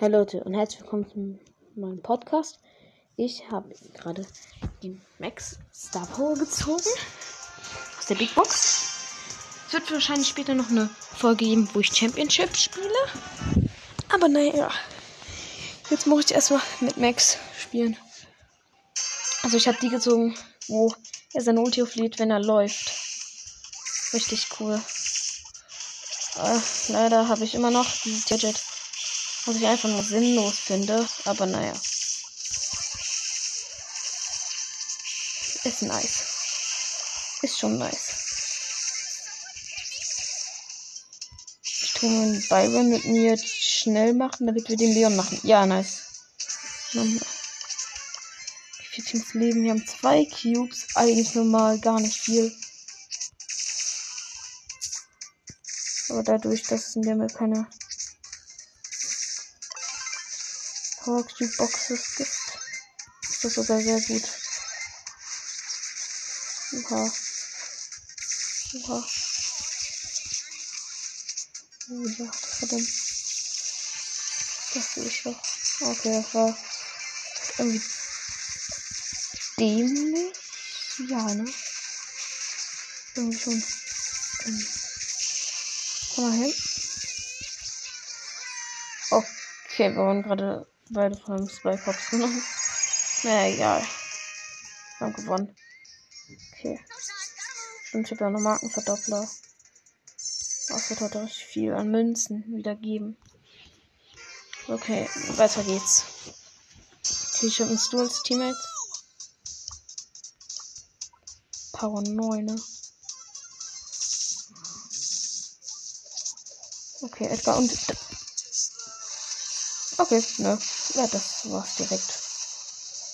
Hey Leute und herzlich willkommen zu meinem Podcast. Ich habe gerade die Max Star Power gezogen aus der Big Box. Es wird wahrscheinlich später noch eine Folge geben, wo ich Championship spiele. Aber naja, jetzt muss ich erstmal mit Max spielen. Also ich habe die gezogen, wo er seine Ulti auflädt, wenn er läuft. Richtig cool. Äh, leider habe ich immer noch dieses Gadget was ich einfach nur sinnlos finde. Aber naja. Ist nice. Ist schon nice. Ich tue mir Byron mit mir schnell machen, damit wir den Leon machen. Ja, nice. Wie viele Teams leben? Wir haben zwei Cubes. Eigentlich normal, gar nicht viel. Aber dadurch, dass Map keine Cube Boxes gibt, ist das sogar sehr gut. Oha. Oha. Ja, das war denn. Das will ich doch. Okay, das war irgendwie dämlich. Ja, ne? Irgendwie schon. Komm mal hin. Okay, wir waren gerade Beide von einem Spike Hops genommen. Naja, egal. Wir haben gewonnen. Okay. Stimmt, ich habe ja noch Markenverdoppler. Das wird heute richtig viel an Münzen wieder geben. Okay, weiter geht's. Okay, einen Stu als Teammate. Power 9, ne? Okay, Edgar und. Okay, ne. Ja, das war's direkt.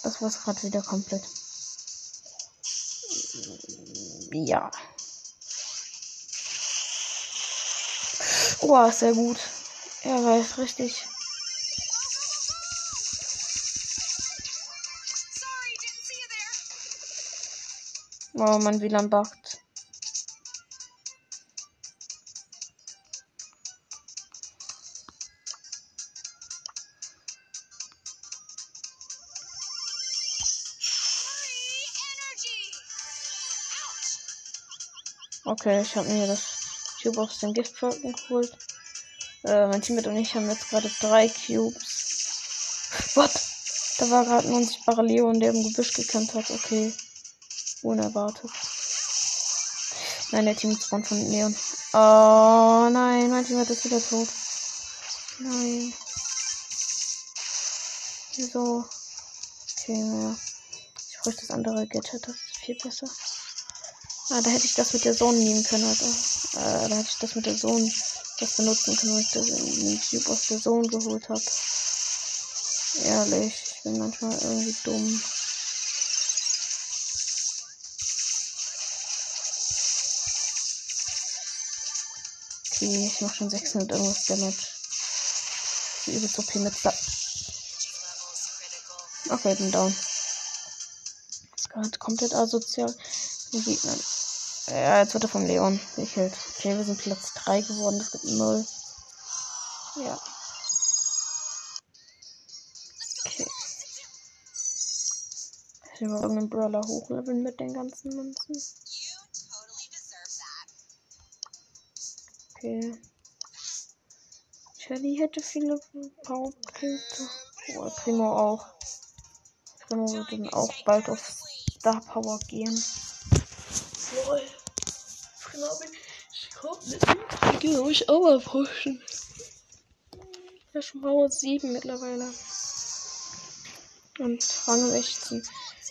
Das war's gerade wieder komplett. Ja. Oh, sehr gut. Er weiß richtig. Oh, mein WLAN backt. Okay, ich habe mir das Cube aus dem Giftfalken geholt. Äh, mein Teammate und ich haben jetzt gerade drei Cubes. What? Da war gerade ein unsichtbarer Leon, der im Gebüsch gekämpft hat. Okay. Unerwartet. Nein, der Team spawn von Leon. Oh nein, mein Teammate ist wieder tot. Nein. Wieso? Okay, naja. Ich bräuchte das andere Gadget, das ist viel besser. Ah, da hätte ich das mit der Sohn nehmen können, Alter. Äh, da hätte ich das mit der Sohn das benutzen können, weil ich das den Typ aus der Sohn geholt habe. Ehrlich, ich bin manchmal irgendwie dumm. Okay, ich mach schon 600 irgendwas Damage. Übelst OP mit Sa Okay, bin down. Das ist gerade komplett asozial. Gegnern. Ja, jetzt wird er von Leon gekillt. Okay, wir sind Platz 3 geworden. Das gibt 0. Ja. Okay. Ich will mal irgendeinen Brawler hochleveln mit den ganzen Münzen. Okay. Shelly hätte viele Powerpunkte. Oh, Primo auch. Primo wird dann auch bald auf Star Power gehen. Lol. Genau, ich komme mit dem genau ich auch mal pushen. Ja, schon Power 7 mittlerweile. Und Rang 16.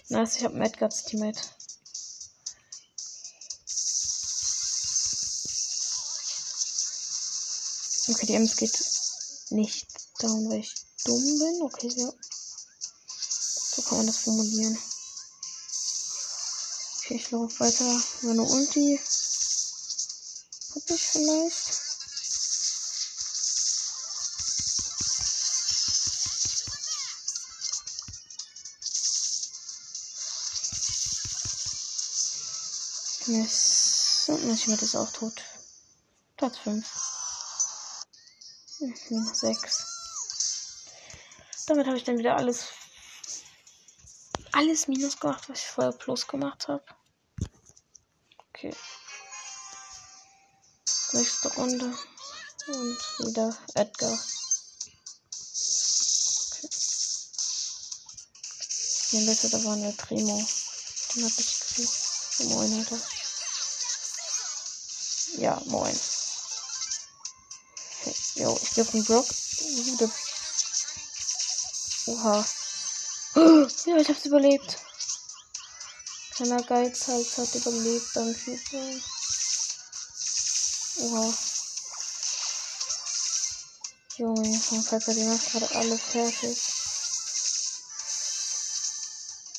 Nice, ich habe Madguts Teammate. Okay, die Ems geht nicht down, weil ich dumm bin. Okay, ja. So kann man das formulieren. Okay, ich laufe weiter. Meine Ulti. Hab ich vielleicht? Mist. Und Teammate ist auch tot. Platz 5. Hm, 6. Damit habe ich dann wieder alles alles minus gemacht, was ich vorher plus gemacht habe. Okay. Nächste Runde. Und wieder Edgar. Okay. In Mitte, da war eine Primo. Den hab ich gesehen. Moin, Alter. Ja, moin. Okay. Jo, ich gebe einen Brock. Oha. Ja, ich hab's überlebt. Kleiner Geizhals hat überlebt beim Fußball. Oha. Junge, mein Vater, die macht gerade alles fertig.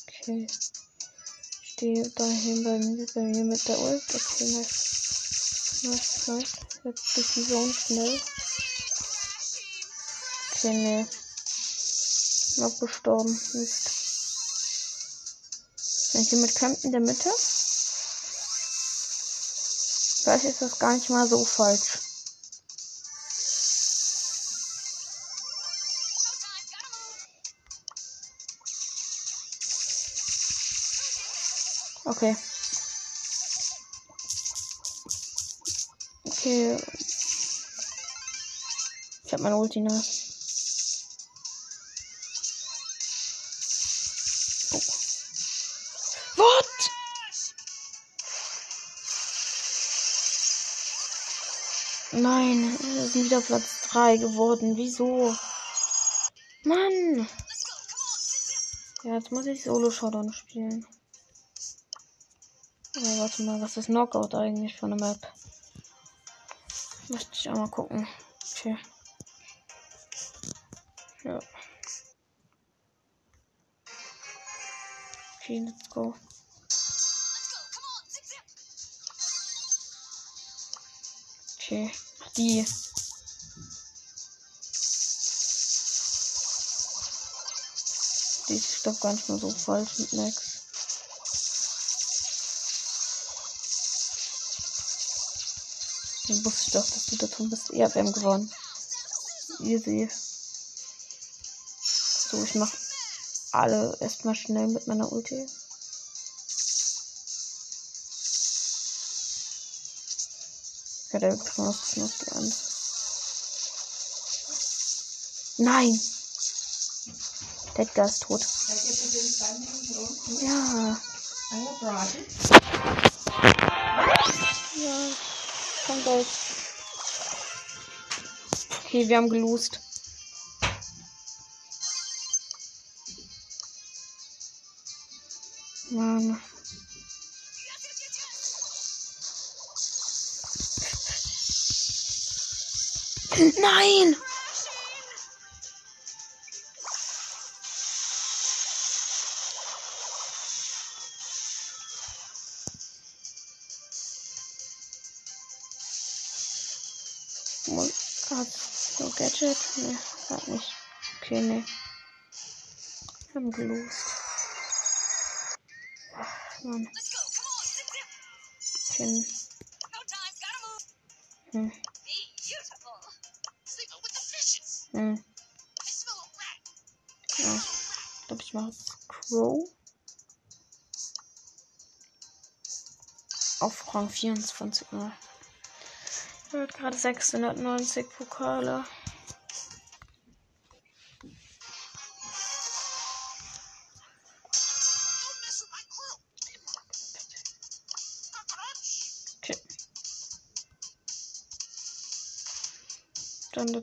Okay. Ich stehe dahin bei mir, bei mir mit der Ult. Okay, nice. Nice, nice. Jetzt durch die Zone schnell. Okay, nee. Noch gestorben. Mist. Wenn ich hier mit Camp in der Mitte. Vielleicht ist das gar nicht mal so falsch. Okay. Okay. Ich hab meine Ulti ne? Wieder Platz 3 geworden. Wieso? Mann! Ja, jetzt muss ich Solo-Showdown spielen. Aber warte mal, was ist Knockout eigentlich von der Map? Möchte ich auch mal gucken. Okay. Ja. Okay, let's go. Okay, die. Die ist, glaube gar nicht mal so falsch mit Max. Dann wusste ich doch, dass du davon bist. Ja, wir haben gewonnen. Easy. So, ich mach alle erstmal schnell mit meiner Ulti. Ja, der Knoss noch die an. Nein! Edgar ist tot. Ja. Ja. Komm gleich. Okay, wir haben gelost. Mann. Nein! Gadget? Ne, hat nicht. Okay, ne. Haben gelost. Mann. Okay. Hm. Hm. Ja. Ich glaube, ich mache Crow. Auf Rang 24 mal. Er hat gerade 690 Pokale.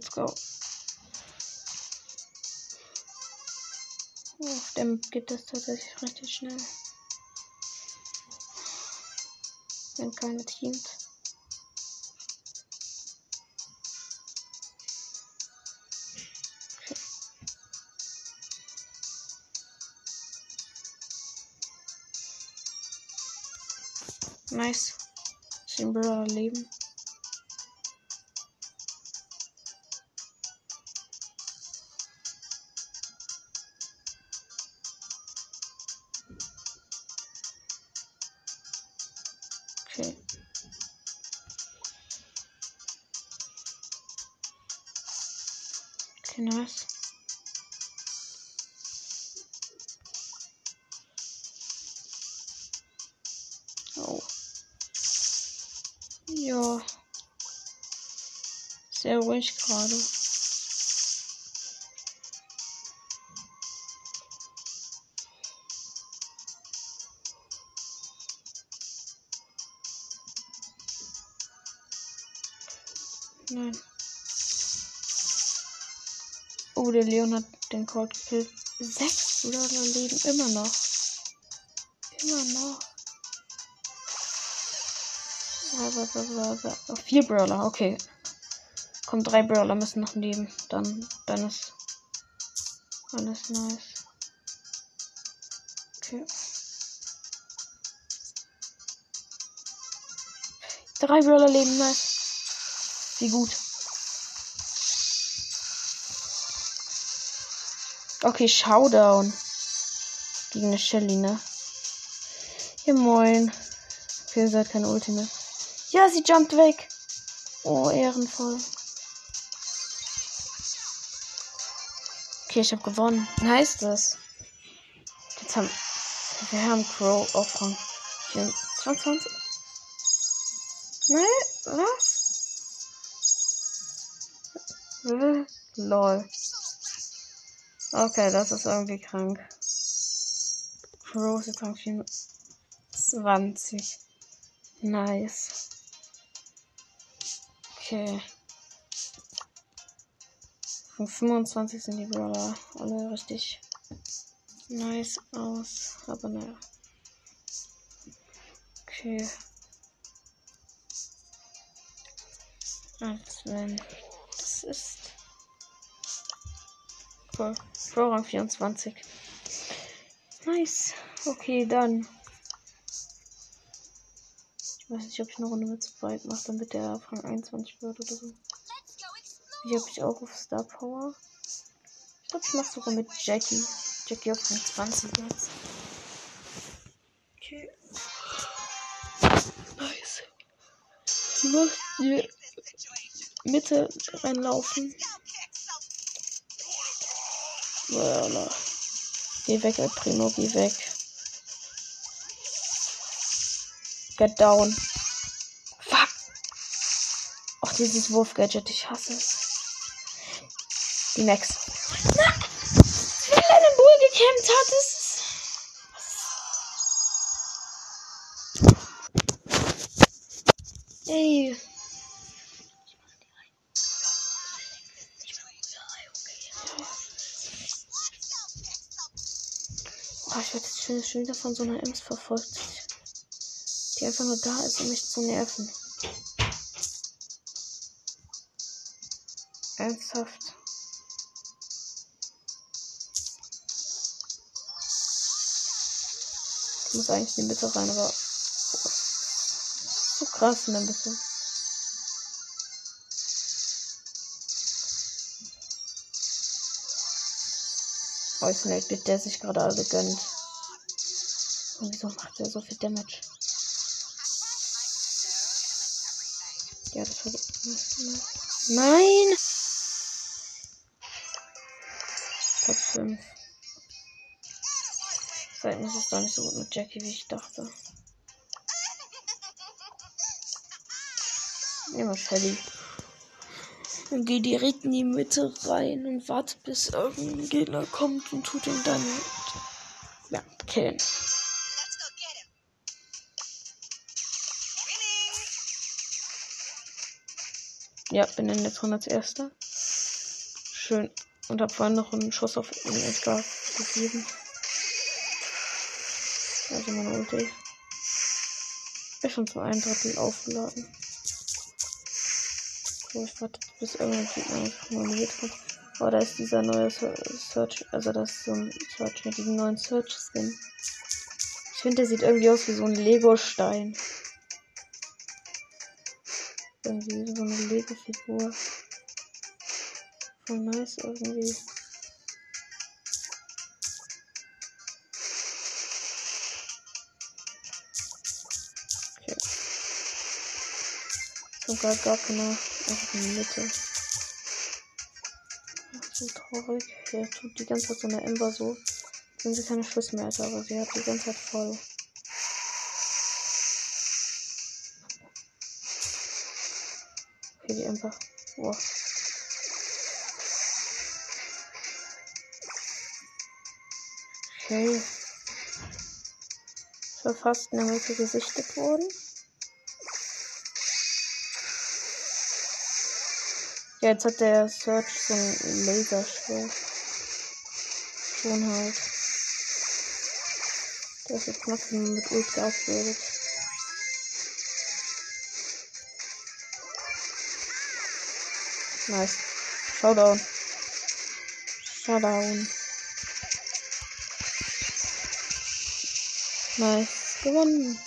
Let's go. Auf dem geht das tatsächlich richtig schnell. Wenn keine. Okay. Nice. Brawler leben. Nein. Oh, der Leon hat den Colt gekillt. Sechs Brawler leben immer noch. Immer noch. Oh, vier Brawler, okay. Komm, drei Brawler müssen noch leben. Dann, dann ist alles nice. Okay. Drei Brawler leben, nice. Wie gut. Okay, Showdown. Gegen eine Shelly, ne? Ja, moin. Okay, hat keine Ulti Ja, sie jumpt weg. Oh, ehrenvoll. Okay, ich habe gewonnen. Heißt das? Jetzt haben wir haben Crow auf Rang 24. Nein, was? Lol. Okay, das ist irgendwie krank. Jetzt Rang 24. Nice. Okay. Von 25 sind die Brawler alle richtig nice aus. Aber naja. Okay. Als wenn ist. Cool. Pro 24. Nice. Okay, dann. Ich weiß nicht, ob ich eine Runde mit Sprite mache, damit der Rang 21 wird oder so. Hier habe ich auch auf Star Power. Ich glaube, ich mache sogar mit Jackie. Jackie auf Rang 20 jetzt. Okay. Nice. Muss die Mitte reinlaufen. Voilà. Geh weg, El Primo, geh weg. Get down. Fuck. Ach, dieses Wurf-Gadget, ich hasse es. Die Max. Na, wenn eine Bull gekämpft hat, ist jetzt schon, wieder von so einer Ems verfolgt. Die einfach nur da ist, um mich zu nerven. Ernsthaft. Ich muss eigentlich in die Mitte rein, aber so krass in der Mitte. Oh, ich der sich gerade alle gönnt. Wieso macht er so viel Damage? Ja, das war. Nein! Top 5. Seitens ist es doch nicht so gut mit Jackie, wie ich dachte. Immer Shelly. Und geh direkt in die Mitte rein und warte, bis irgendein Gegner kommt und tut ihn dann ja, killen. Ja, bin in der 101. Schön. Und hab vorhin noch einen Schuss auf den Edgar gegeben. Also meine Ulti. Ist schon zu einem Drittel aufgeladen. So, ich warte, bis irgendein Gegner formuliert kommt. Oh, da ist dieser neue Search, also das ist so ein Search mit diesem neuen Search-Skin. Ich finde, der sieht irgendwie aus wie so ein Lego-Stein. Irgendwie so eine Lego-Figur. Voll nice irgendwie. sogar gar keine einfach in der Mitte. Ach, so traurig. Hier tut die ganze Zeit so eine Ember so. Wenn sie keine Schuss mehr hat, aber sie hat die ganze Zeit voll. Attacke die einfach. Boah. Okay. Ich war fast in der Mitte gesichtet worden. Ja, jetzt hat der Search so ein Laserschwert. Schon halt. Der ist jetzt Maximum mit Ult geupgradet. Nice. Showdown. Showdown. Nice. Gewonnen.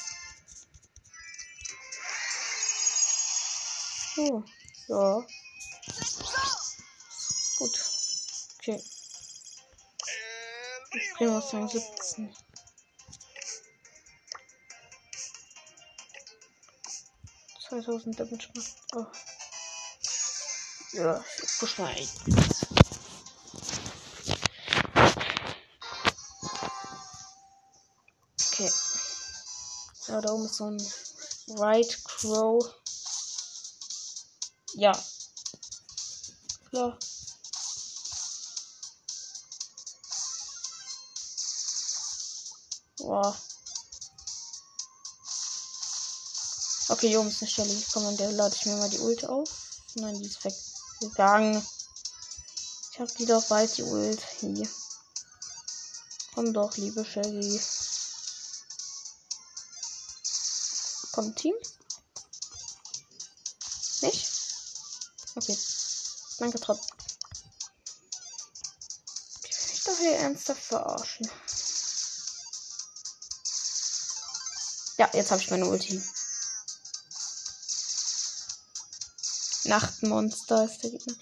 Oh. Ja. Gut. Okay. Prima aus 17. Zweitausend Damage macht. Oh. Ja, push mal ein. Okay. Ja, da oben ist so ein White Crow. Ja. Klar. Boah. Okay, hier oben ist eine Stelle. Komm, und der lade ich mir mal die Ult auf. Nein, die ist weggegangen. Ich hab die doch bald, die Ult. Hier. Komm doch, liebe Shelly. Kommt Team? Nicht? Okay. Danke trotzdem. Ich doch hier ernsthaft verarschen. Ja, jetzt habe ich meine Ulti. Nachtmonster ist der Gegner.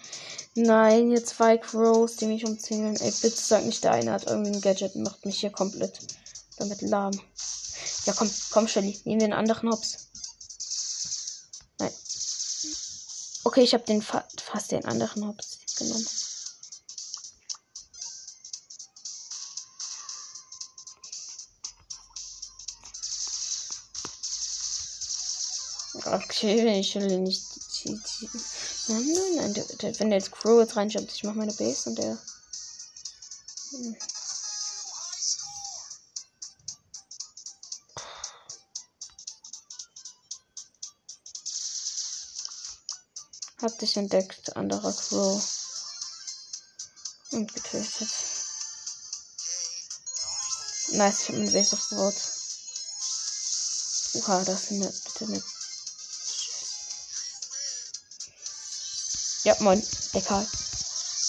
Nein, hier zwei Crows, die mich umzingeln. Ey, bitte sag nicht, der eine hat irgendwie ein Gadget und macht mich hier komplett damit lahm. Ja, komm, komm, Shelly. Nehmen wir den anderen Hops. Nein. Okay, ich habe den fa fast den anderen Hops genommen. Okay, wenn ich Shelly nicht. Nein, nein, nein. Der, wenn der jetzt Crow jetzt reinjumpt, ich mach meine Base und der. Hm. Hab dich entdeckt, anderer Crow. Und getötet. Nice, ich hab meine Base aufgebaut. Oha, das ist eine, bitte eine. Ja, moin, der Karl.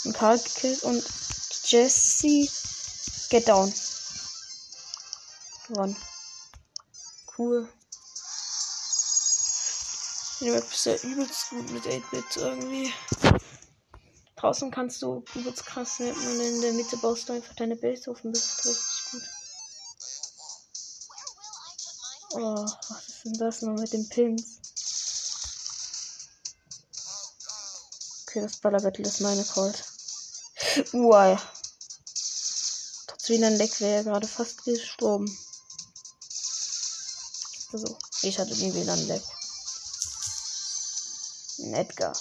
Ein Karl gekillt und Jesse get down. Gewonnen. Cool. Die Map ist ja übelst gut mit 8-Bit irgendwie. Draußen kannst du übelst krass nehmen und in der Mitte baust du einfach deine Base auf und bist richtig gut. Oh, was ist denn das noch mit den Pins? Okay, das Ballerbattle ist meine Colt. Wow. Trotz ein Leck wäre er gerade fast gestorben. Also, ich hatte nie wieder ein Leck. Ein Edgar.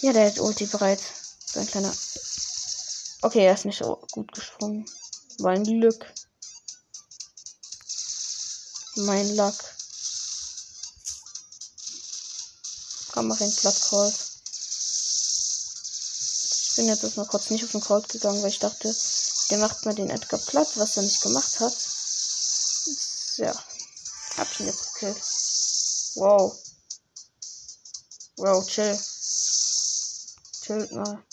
Ja, der hat Ulti bereit. So ein kleiner. Okay, er ist nicht so gut gesprungen. War ein Glück. Mein Luck. Komm, mach ihn platt, Colt. Ich bin jetzt erstmal kurz nicht auf den Colt gegangen, weil ich dachte, der macht mal den Edgar platt, was er nicht gemacht hat. Ja. Hab ich ihn jetzt gekillt. Wow. Wow, chill. Chillt mal.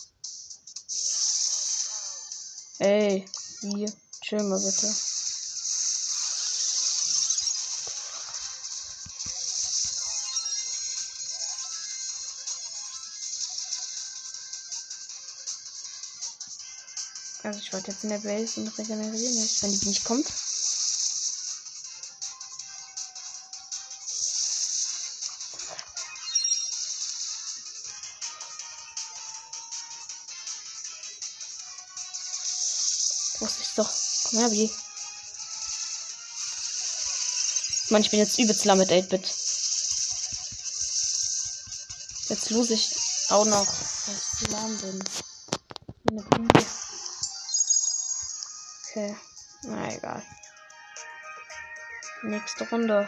Ey, hier. Chill mal bitte. Ich warte jetzt in der Base und regeneriere mich, wenn die nicht kommt. Wusste ich doch. Komm her, wie. Mann, ich bin jetzt übelst lahm mit 8-Bit. Jetzt lose ich auch noch, weil ich lahm bin. Nächste Runde.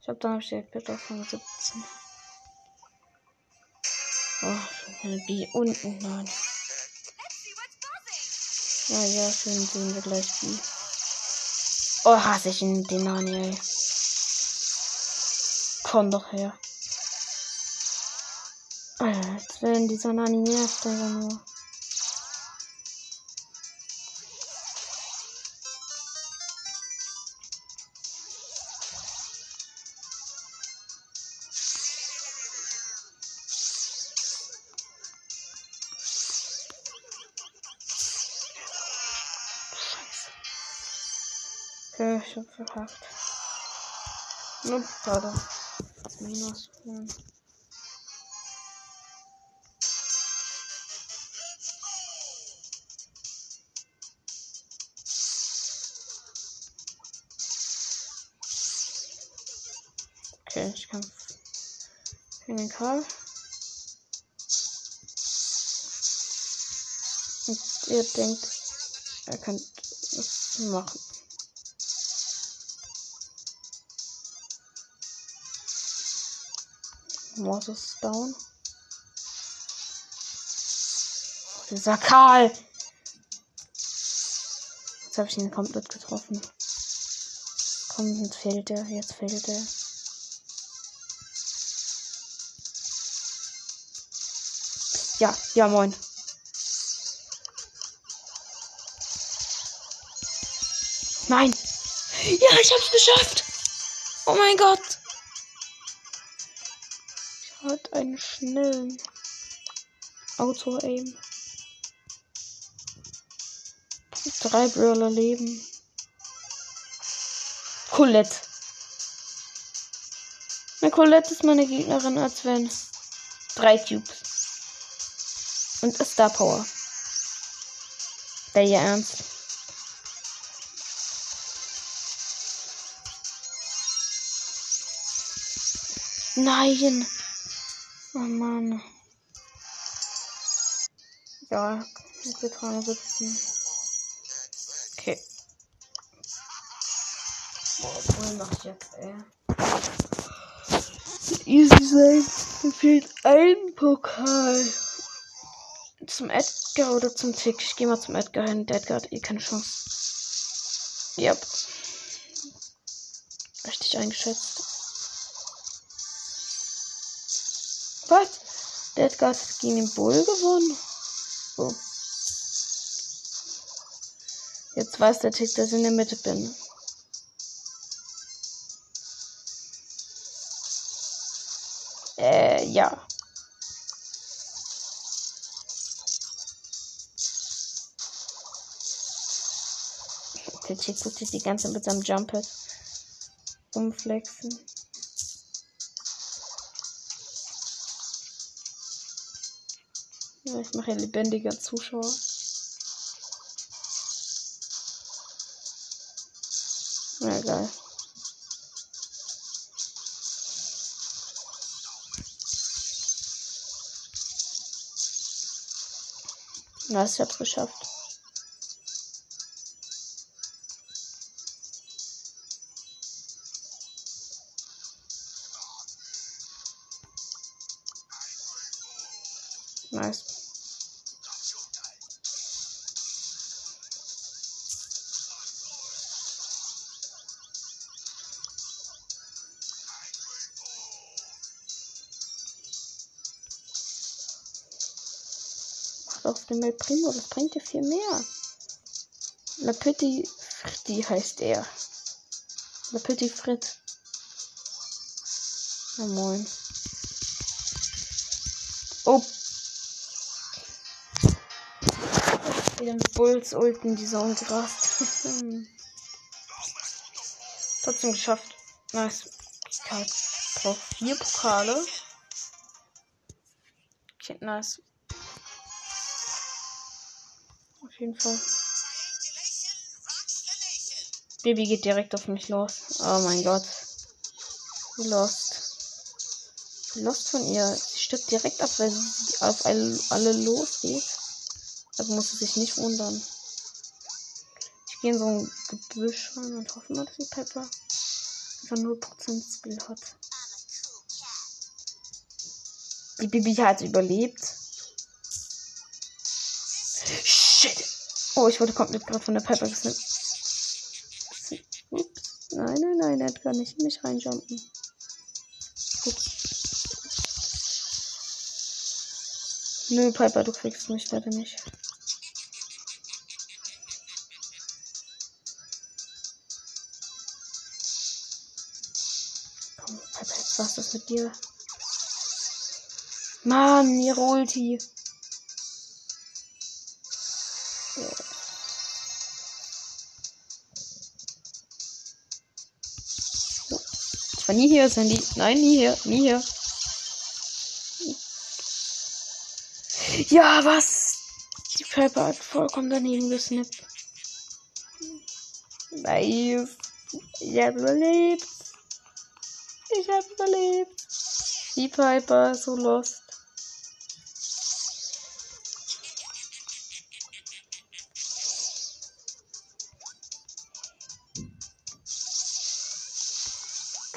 Ich hab dann die 8-Bit auf 17. Oh, eine B unten. Nein. Ja, ja, schön sehen wir gleich B. Oh, hasse ich ihn, den Nani, ey. Komm doch her. Alter, jetzt werden dieser Nani nervt nur. Hab verkackt. Nur schade. Minus. Hm. Okay, ich kann gegen den Karl. Und ihr denkt, er könnte es machen. Mortis down. Dieser Karl. Jetzt habe ich ihn komplett getroffen. Komm, jetzt fehlt er. Jetzt fehlt er. Ja, ja, moin. Nein. Ja, ich hab's geschafft. Oh mein Gott. Einen schnellen Auto-Aim. Drei Brawler leben. Colette. Eine Colette ist meine Gegnerin, als wenn drei Cubes. Und Star Power. Der ihr ernst. Nein. Oh Mann. Ja, jetzt wird 317. Okay. Boah, wohin mach ich jetzt, ey? Easy sein. Mir fehlt ein Pokal. Zum Edgar oder zum Tick? Ich geh mal zum Edgar hin. Der Edgar hat eh keine Chance. Yep. Richtig eingeschätzt. Was? Der Edgar hat gegen den Bull gewonnen. So. Jetzt weiß der Tick, dass ich in der Mitte bin. Äh, ja. Der Tick tut sich die ganze Zeit mit seinem Jumper umflexen. Ich mache lebendiger Zuschauer. Na geil. Was, ich hab's geschafft. Dem El Primo, das bringt dir viel mehr. La Petit Fritti heißt er. La Petit Frit. Oh moin. Oh. Mit Bulls ulten, dieser Ungrast. Trotzdem geschafft. Nice. Ich brauche vier Pokale. Okay, nice. Jeden Fall. Baby geht direkt auf mich los. Oh mein Gott. Lost. Lost von ihr. Sie stirbt direkt ab, weil sie auf alle, losgeht. Also muss sie sich nicht wundern. Ich gehe in so ein Gebüsch rein und hoffe mal, dass die Pepper einfach 0% Skill hat. Die Bibi hat überlebt. Oh, ich wurde komplett gerade von der Piper gesnippt. Nein, nein, nein, er hat gar nicht in mich reinjumpen. Ups. Nö, Piper, du kriegst mich leider nicht. Komm, Piper, jetzt war's das mit dir. Mann, ihre Ulti. War nie hier, Sandy. Nein, nie hier, nie hier. Ja, was? Die Pepper hat vollkommen daneben gesnippt. Nice. Ich hab überlebt. Ich hab überlebt. Die Piper, so lost.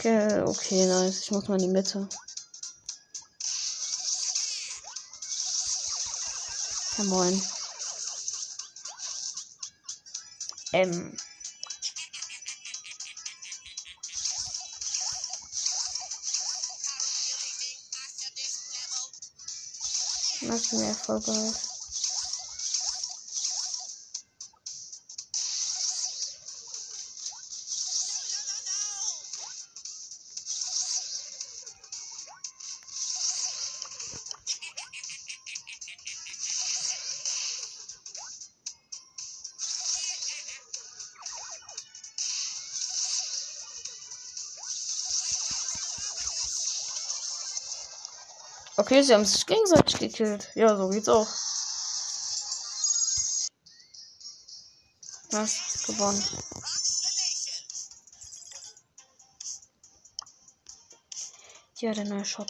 Okay, okay, nice. Ich muss mal in die Mitte. Ja, moin. Ähm. Das ist mir voll geil. Okay, sie haben sich gegenseitig gekillt. Ja, so geht's auch. Was? Gewonnen. Ja, der neue Shop.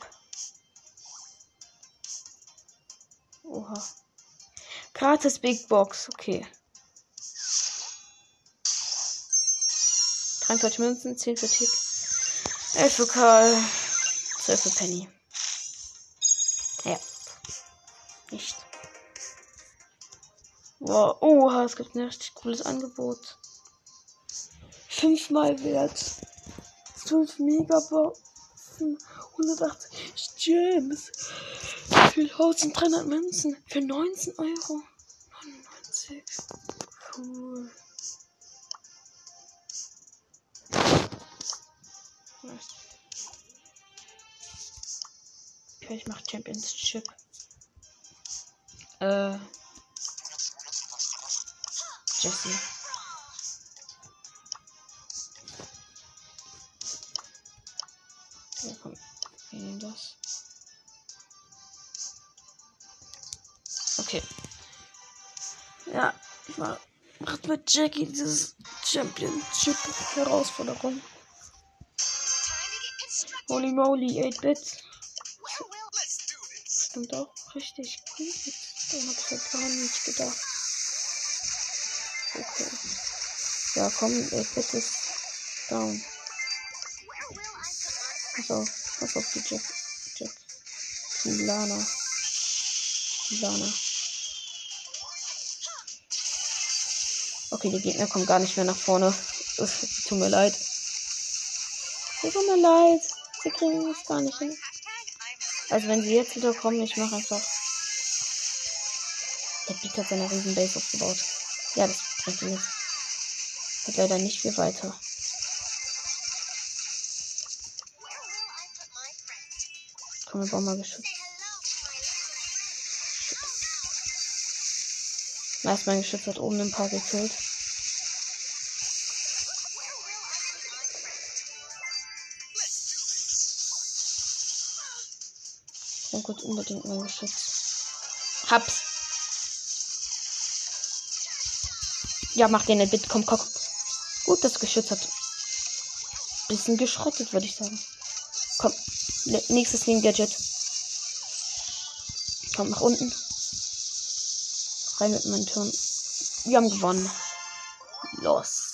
Oha. Gratis Big Box, okay. 43 Münzen, 10 für Tick, 11 für Karl, 12 für Penny. Wow. Oha, es gibt ein richtig cooles Angebot. Fünfmal wert. 12 Megaboxen. 180 Gems. Für 1300 Münzen. Für 19 Euro. 99. Cool. Okay, ich mache Championship. Äh. Jesse. Ja, komm. Wir nehmen das. Okay. Ja, ich mach, macht mit Jackie dieses Championship-Herausforderung. Holy moly, 8-Bit. Stimmt auch richtig gut. Hab ich halt gar nicht gedacht. Okay. Ja, komm, 8-Bit ist down. Auf, pass auf die Jack. Jack. Die Lana. Die Lana. Okay, die Gegner kommen gar nicht mehr nach vorne. Es tut mir leid. Es tut mir leid. Sie kriegen es gar nicht hin. Also wenn sie jetzt wieder kommen, ich mache einfach. Der Pick hat seine riesen Base aufgebaut. Ja, das ihm nichts. Hat leider nicht viel weiter. Komm, wir bauen mal geschützt. Nice, mein Geschütz hat oben ein paar gekillt. Kurz unbedingt mein Geschütz. Hab's. Ja, mach den Bit. Komm, komm. Gut, das Geschütz hat. Bisschen geschrottet, würde ich sagen. Komm. Nächstes Leben Gadget. Komm nach unten. Rein mit meinen Turm. Wir haben gewonnen. Los.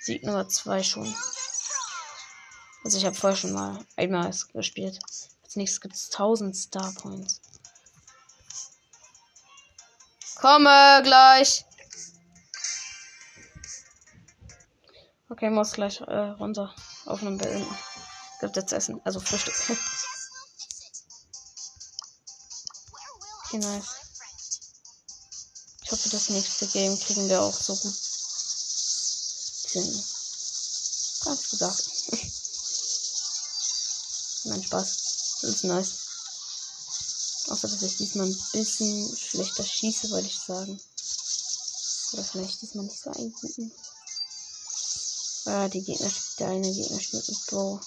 Sieg Nummer 2 schon. Also ich habe vorher schon mal einmal gespielt. Als nächstes gibt es 1000 Star Points. Komme gleich. Okay, muss gleich äh, runter. Aufnehmen beenden. Gibt jetzt Essen, also Frühstück. okay, nice. Ich hoffe, das nächste Game kriegen wir auch so gut hin. Ganz gesagt. Nein, Spaß. Das ist nice. Außer, dass ich diesmal ein bisschen schlechter schieße, wollte ich sagen. Oder vielleicht diesmal nicht so einguten. Ah, die Gegner, der eine Gegner spielt mit Bow.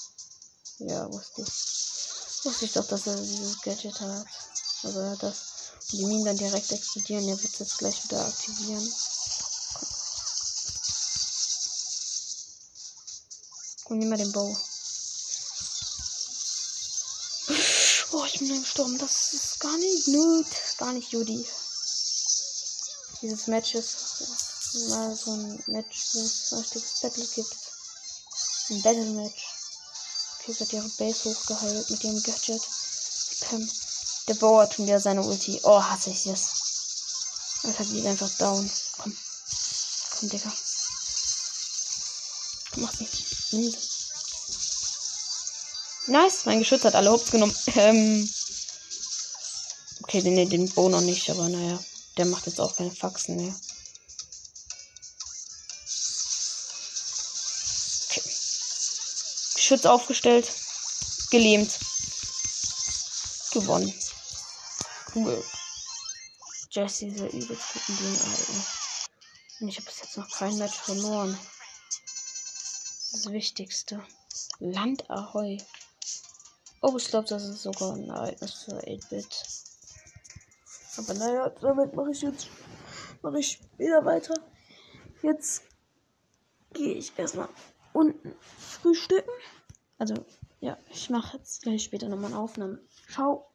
Ja, wusste ich. Wusste ich doch, dass er dieses Gadget hat. Also er hat das. Und die Minen dann direkt explodieren. Er wird es jetzt gleich wieder aktivieren. Und nimm mal den Bow. Dann gestorben. Das ist gar nicht gut. Gar nicht Judy. Dieses Match ist mal so ein Match, wo es ein richtiges Battle gibt. Ein Battle Match. Okay, sie hat ihre Base hochgeheilt mit ihrem Gadget. Pam. Der Bow hat schon wieder seine Ulti. Oh, hasse ich das. Alter, die ist einfach down. Komm. Komm, Digga. Mach sie. Nimm. Nice, mein Geschütz hat alle Hops genommen. Ähm. Okay, den, den Bo noch nicht, aber naja. Der macht jetzt auch keine Faxen mehr. Okay. Geschütz aufgestellt. Gelähmt. Gewonnen. Cool. Jesse ist der übelst guten Ding, Alter. Und ich habe bis jetzt noch kein Match verloren. Das Wichtigste. Land Ahoi. Oh, ich glaube, das ist sogar ein Ereignis für 8-Bit. Aber naja, damit mache ich jetzt mache ich wieder weiter. Jetzt gehe ich erstmal unten frühstücken. Also, ja, ich mache jetzt gleich später nochmal eine Aufnahme. Ciao.